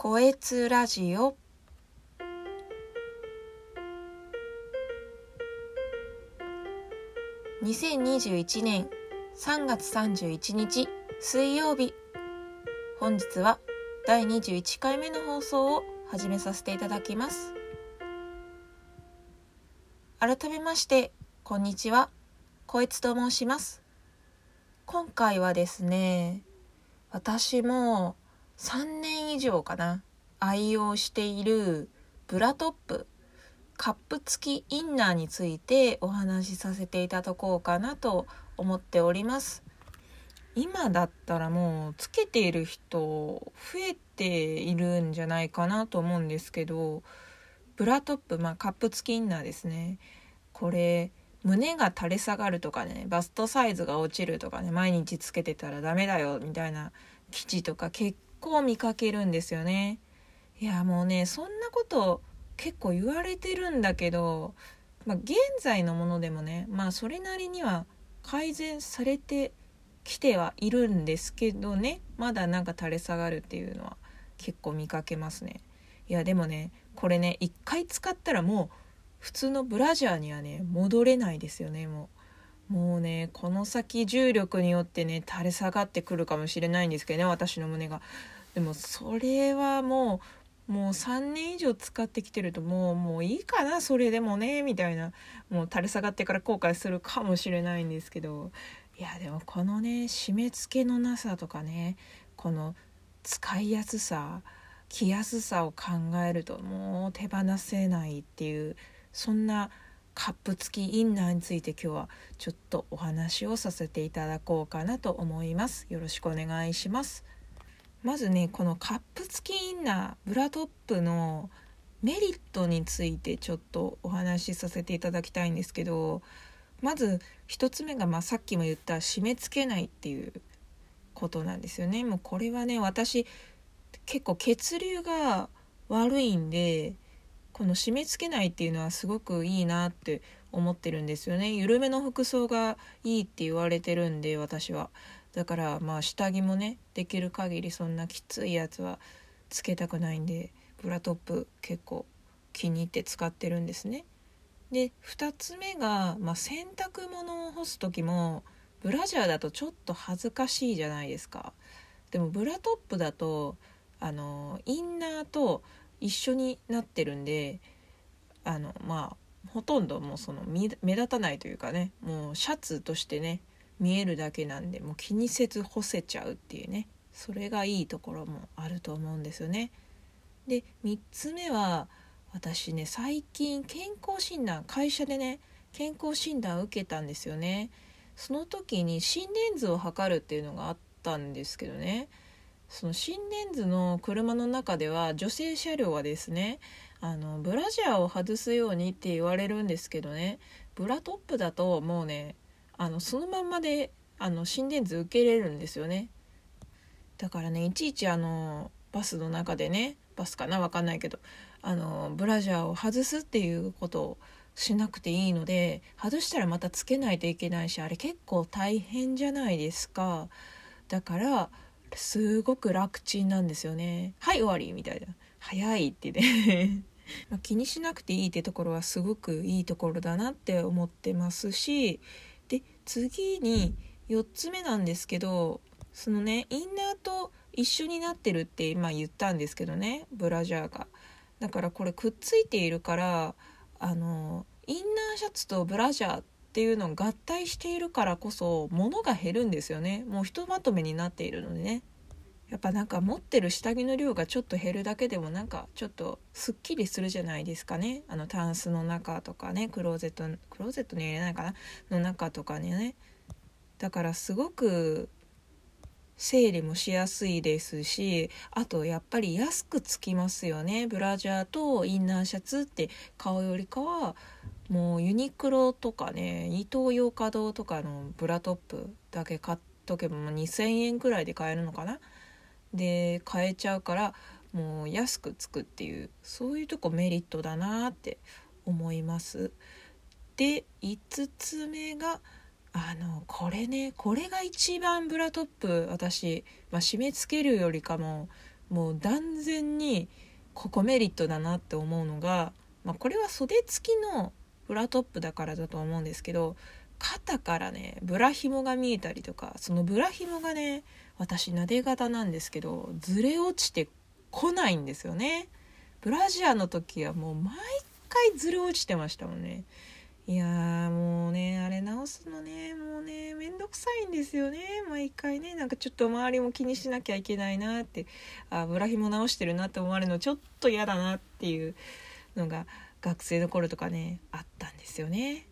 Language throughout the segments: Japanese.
こえつラジオ。2021年3月31日水曜日。本日は第21回目の放送を始めさせていただきます。改めましてこんにちは。こいつと申します。今回はですね私も3年以上かな。愛用しているブラトップ。カップ付きインナーについてお話しさせていただこうかなと思っております。今だったらもうつけている人増えているんじゃないかなと思うんですけどブラトップまあカップ付きインナーですね。これ胸が垂れ下がるとかねバストサイズが落ちるとかね毎日つけてたらダメだよみたいな記事とか結構見かけるんですよね。いやもうねそんなこと結構言われてるんだけど、まあ、現在のものでもねまあそれなりには改善されてきてはいるんですけどねまだなんか垂れ下がるっていうのは結構見かけますね。いやでもねこれね一回使ったらもう普通のブラジャーにはね戻れないですよねもう。もうねこの先重力によってね垂れ下がってくるかもしれないんですけどね私の胸が。でもそれはもうもう3年以上使ってきてるともうもういいかなそれでもねみたいな。もう垂れ下がってから後悔するかもしれないんですけど。いやでもこのね締め付けのなさとかねこの使いやすさ着やすさを考えるともう手放せないっていうそんなカップ付きインナーについて今日はちょっとお話をさせていただこうかなと思います。よろしくお願いします。まずねこのカップ付きインナーブラトップのメリットについてちょっとお話しさせていただきたいんですけどまず1つ目が、まあ、さっきも言った締め付けないっていうことなんですよね。もうこれはね私結構血流が悪いんでこの締め付けないっていうのはすごくいいなって思ってるんですよね緩めの服装がいいって言われてるんで私はだからまあ下着もねできる限りそんなきついやつはつけたくないんでブラトップ結構気に入って使ってるんですね。で2つ目が、まあ、洗濯物を干す時もブラジャーだとちょっと恥ずかしいじゃないですか。でもブラトップだとあのインナーと一緒になってるんであのまあほとんどもうその目立たないというかねもうシャツとしてね見えるだけなんでもう気にせず干せちゃうっていうねそれがいいところもあると思うんですよね。で3つ目は私ね最近健康診断会社でね健康診断受けたんですよね。その時に心電図を測るっていうのがあったんですけどねその心電図の車の中では女性車両はですねあのブラジャーを外すようにって言われるんですけどねブラトップだともうねあのそのまんまであの心電図受けれるんですよね。だからねいちいちあのバスの中でねバスかな分かんないけどあのブラジャーを外すっていうことをしなくていいので外したらまたつけないといけないしあれ結構大変じゃないですか。だからすごく楽ちんなんですよね。はい終わりみたいな。早いってね ま気にしなくていいってところはすごくいいところだなって思ってますしで次に4つ目なんですけどそのねインナーと一緒になってるって今言ったんですけどねブラジャーが。だからこれくっついているからあのインナーシャツとブラジャーってっていうのを合体しているからこそ物が減るんですよね。もうひとまとめになっているのでね。やっぱなんか持ってる下着の量がちょっと減るだけでもなんかちょっとすっきりするじゃないですかね。あのタンスの中とかねクローゼットクローゼットに入れないかな。の中とかにね。だからすごく整理もしやすいですしあとやっぱり安くつきますよね。ブラジャーとインナーシャツって買うよりかはもうユニクロとかねイトーヨーカドーとかのブラトップだけ買っとけばもう2,000円くらいで買えるのかな？で買えちゃうからもう安くつくっていうそういうとこメリットだなって思います。で5つ目があのこれねこれが一番ブラトップ私、まあ、締め付けるよりかももう断然にここメリットだなって思うのが、まあ、これは袖付きのブラトップだからだと思うんですけど肩からねブラ紐が見えたりとかそのブラ紐がね私なで型なんですけどずれ落ちてこないんですよね。ブラジアの時はもう毎回ずれ落ちてましたもんね。いやーもうねあれ直すのねもうねめんどくさいんですよね。毎回ねなんかちょっと周りも気にしなきゃいけないなってあブラ紐直してるなって思われるのちょっと嫌だなっていうのが学生の頃とかねあったんですよね。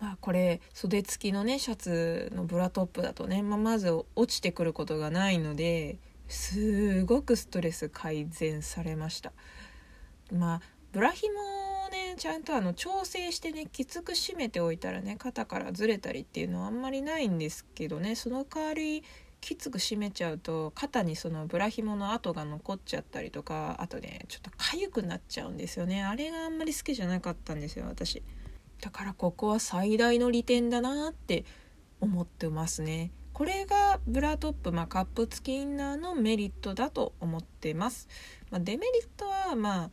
まあこれ袖付きのねシャツのブラトップだとね、まあ、まず落ちてくることがないのですごくストレス改善されました。まあブラ紐ねちゃんとあの調整してねきつく締めておいたらね肩からずれたりっていうのはあんまりないんですけどねその代わりきつく締めちゃうと肩にそのブラ紐の跡が残っちゃったりとかあとねちょっと痒くなっちゃうんですよね。あれがあんまり好きじゃなかったんですよ私。だからここは最大の利点だなって思ってますね。これがブラトップ、まあ、カップ付きインナーのメリットだと思ってます、まあ、デメリットはまあ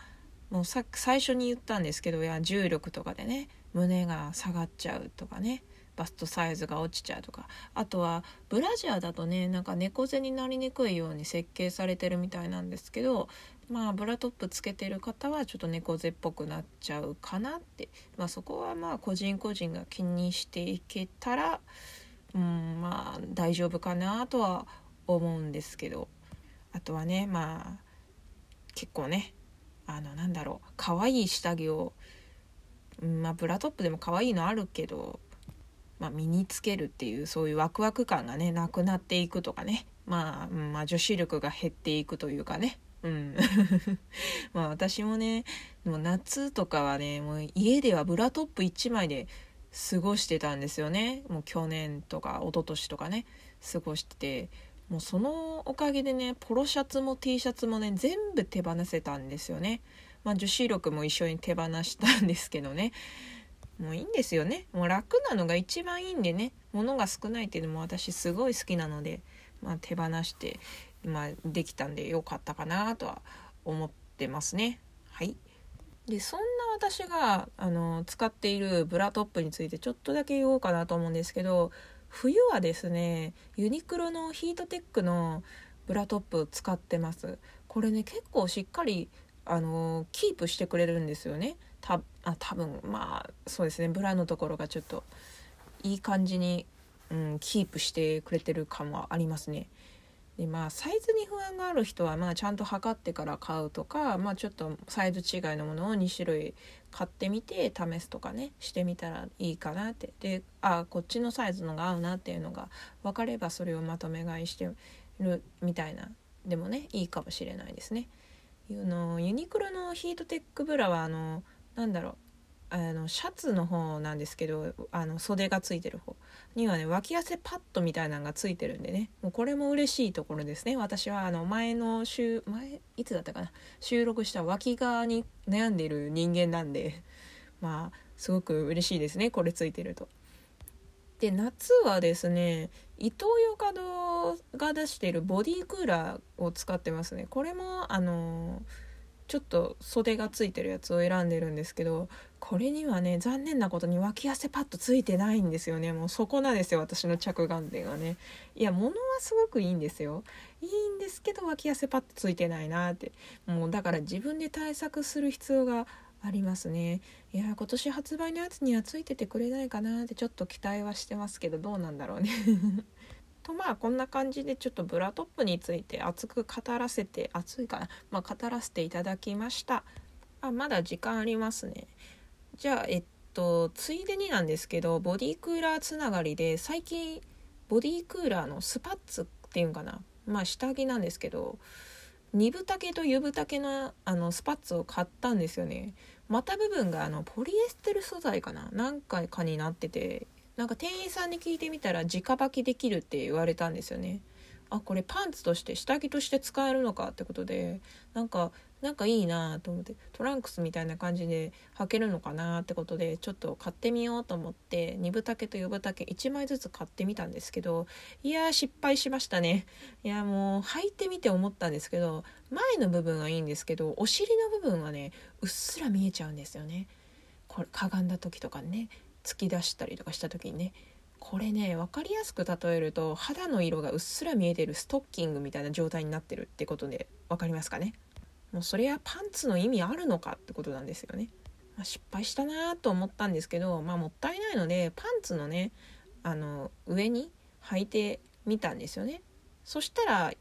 もうさ最初に言ったんですけどいや重力とかでね胸が下がっちゃうとかね。バストサイズが落ちちゃうとか。あとはブラジャーだとねなんか猫背になりにくいように設計されてるみたいなんですけどまあブラトップつけてる方はちょっと猫背っぽくなっちゃうかなって。まあそこはまあ個人個人が気にしていけたらうんまあ大丈夫かなとは思うんですけど。あとはねまあ結構ねあのなんだろう可愛い下着を、まあブラトップでも可愛いのあるけど、まあ、身につけるっていうそういうワクワク感がねなくなっていくとかね。まあ、うん、まあ女子力が減っていくというかね。うん。まあ私もねもう夏とかはねもう家ではブラトップ1枚で過ごしてたんですよね。もう去年とか一昨年とかね過ごしてて。もうそのおかげでねポロシャツも T シャツもね全部手放せたんですよね。まあ女子力も一緒に手放したんですけどね。もういいんですよね。もう楽なのが一番いいんでね。物が少ないっていうのも私すごい好きなので、まあ、手放してま、できたんでよかったかなとは思ってますね。はい。でそんな私があの使っているブラトップについてちょっとだけ言おうかなと思うんですけど冬はですねユニクロのヒートテックのブラトップ使ってます。これね結構しっかりあのキープしてくれるんですよね。たあ多分まあそうですね。ブラのところがちょっといい感じに、うん、キープしてくれてる感はありますね。でまあサイズに不安がある人はまあちゃんと測ってから買うとか、まあ、ちょっとサイズ違いのものを2種類買ってみて試すとかねしてみたらいいかなって。であこっちのサイズのが合うなっていうのが分かればそれをまとめ買いしてるみたいなでもねいいかもしれないですね。のユニクロのヒートテックブラはあのなんだろうあのシャツの方なんですけどあの袖がついてる方。にはね脇汗パッドみたいなのがついてるんでね。もうこれも嬉しいところですね。私はあの前の週前いつだったかな。収録した脇側に悩んでる人間なんで。まあすごく嬉しいですね。これついてると。で夏はですねイトーヨーカドーが出してるボディークーラーを使ってますね。これもあのーちょっと袖がついてるやつを選んでるんですけどこれにはね残念なことに脇汗パッドついてないんですよね。もうそこなんですよ私の着眼点がね。いや物はすごくいいんですよ。いいんですけど脇汗パッドついてないなって。もうだから自分で対策する必要がありますね。いや今年発売のやつにはついててくれないかなってちょっと期待はしてますけどどうなんだろうね。とまあこんな感じでちょっとブラトップについて熱く語らせて熱いかな、まあ、語らせていただきました。あまだ時間ありますね。じゃあえっとついでになんですけどボディクーラーつながりで最近ボディクーラーのスパッツっていうんかな？まあ下着なんですけど2分丈と湯分丈のあのスパッツを買ったんですよね。股部分があのポリエステル素材かな？何回かになってて。なんか店員さんに聞いてみたら直履きできるって言われたんですよね。あこれパンツとして下着として使えるのかってことでなんかなんかいいなと思ってトランクスみたいな感じで履けるのかなってことでちょっと買ってみようと思って2分丈と4分丈1枚ずつ買ってみたんですけどいやー失敗しましたね。いやもう履いてみて思ったんですけど前の部分はいいんですけどお尻の部分はねうっすら見えちゃうんですよね。これかがんだ時とかね。突き出したりとかした時にねこれね分かりやすく例えると肌の色がうっすら見えてるストッキングみたいな状態になってるってことで分かりますかね？もうそれはパンツの意味あるのかってことなんですよね。まあ、失敗したなと思ったんですけど、まあ、もったいないのでパンツのねあの上に履いてみたんですよね。そしたら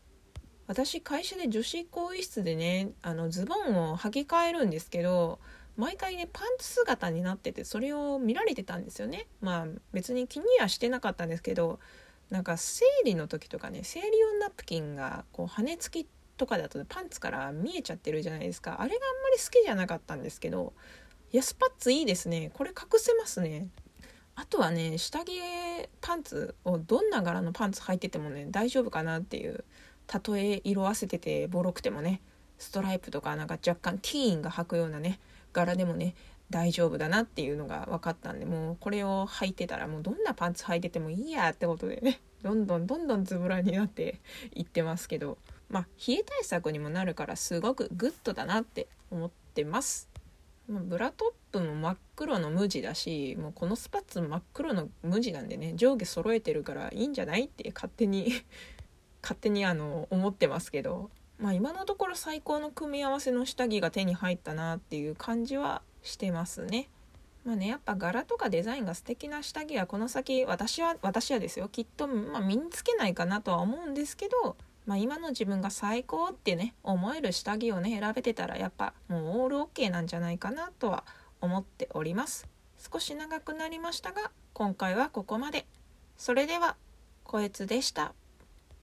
私会社で女子更衣室でねあのズボンを履き替えるんですけど毎回ねパンツ姿になっててそれを見られてたんですよね。まあ別に気にはしてなかったんですけどなんか生理の時とかね生理用ナプキンがこう羽根付きとかだとパンツから見えちゃってるじゃないですか。あれがあんまり好きじゃなかったんですけどいやスパッツいいですね。これ隠せますね。あとはね下着パンツをどんな柄のパンツ履いててもね大丈夫かなっていうたとえ色あせててボロくてもねストライプとかなんか若干ティーンが履くようなね柄でもね大丈夫だなっていうのが分かったんでもうこれを履いてたらもうどんなパンツ履いててもいいやってことでね どんどんどんどんズボラになっていってますけどまあ、冷え対策にもなるからすごくグッドだなって思ってます。まあ、ブラトップも真っ黒の無地だしもうこのスパッツも真っ黒の無地なんでね上下揃えてるからいいんじゃないって勝手に勝手にあの思ってますけど、まあ、今のところ最高の組み合わせの下着が手に入ったなっていう感じはしてますね。まあね、やっぱ柄とかデザインが素敵な下着はこの先私は私はですよきっと、まあ、身につけないかなとは思うんですけどまあ、今の自分が最高ってね思える下着をね選べてたらやっぱもうオールオッケーなんじゃないかなとは思っております。少し長くなりましたが今回はここまで。それではこいつでした。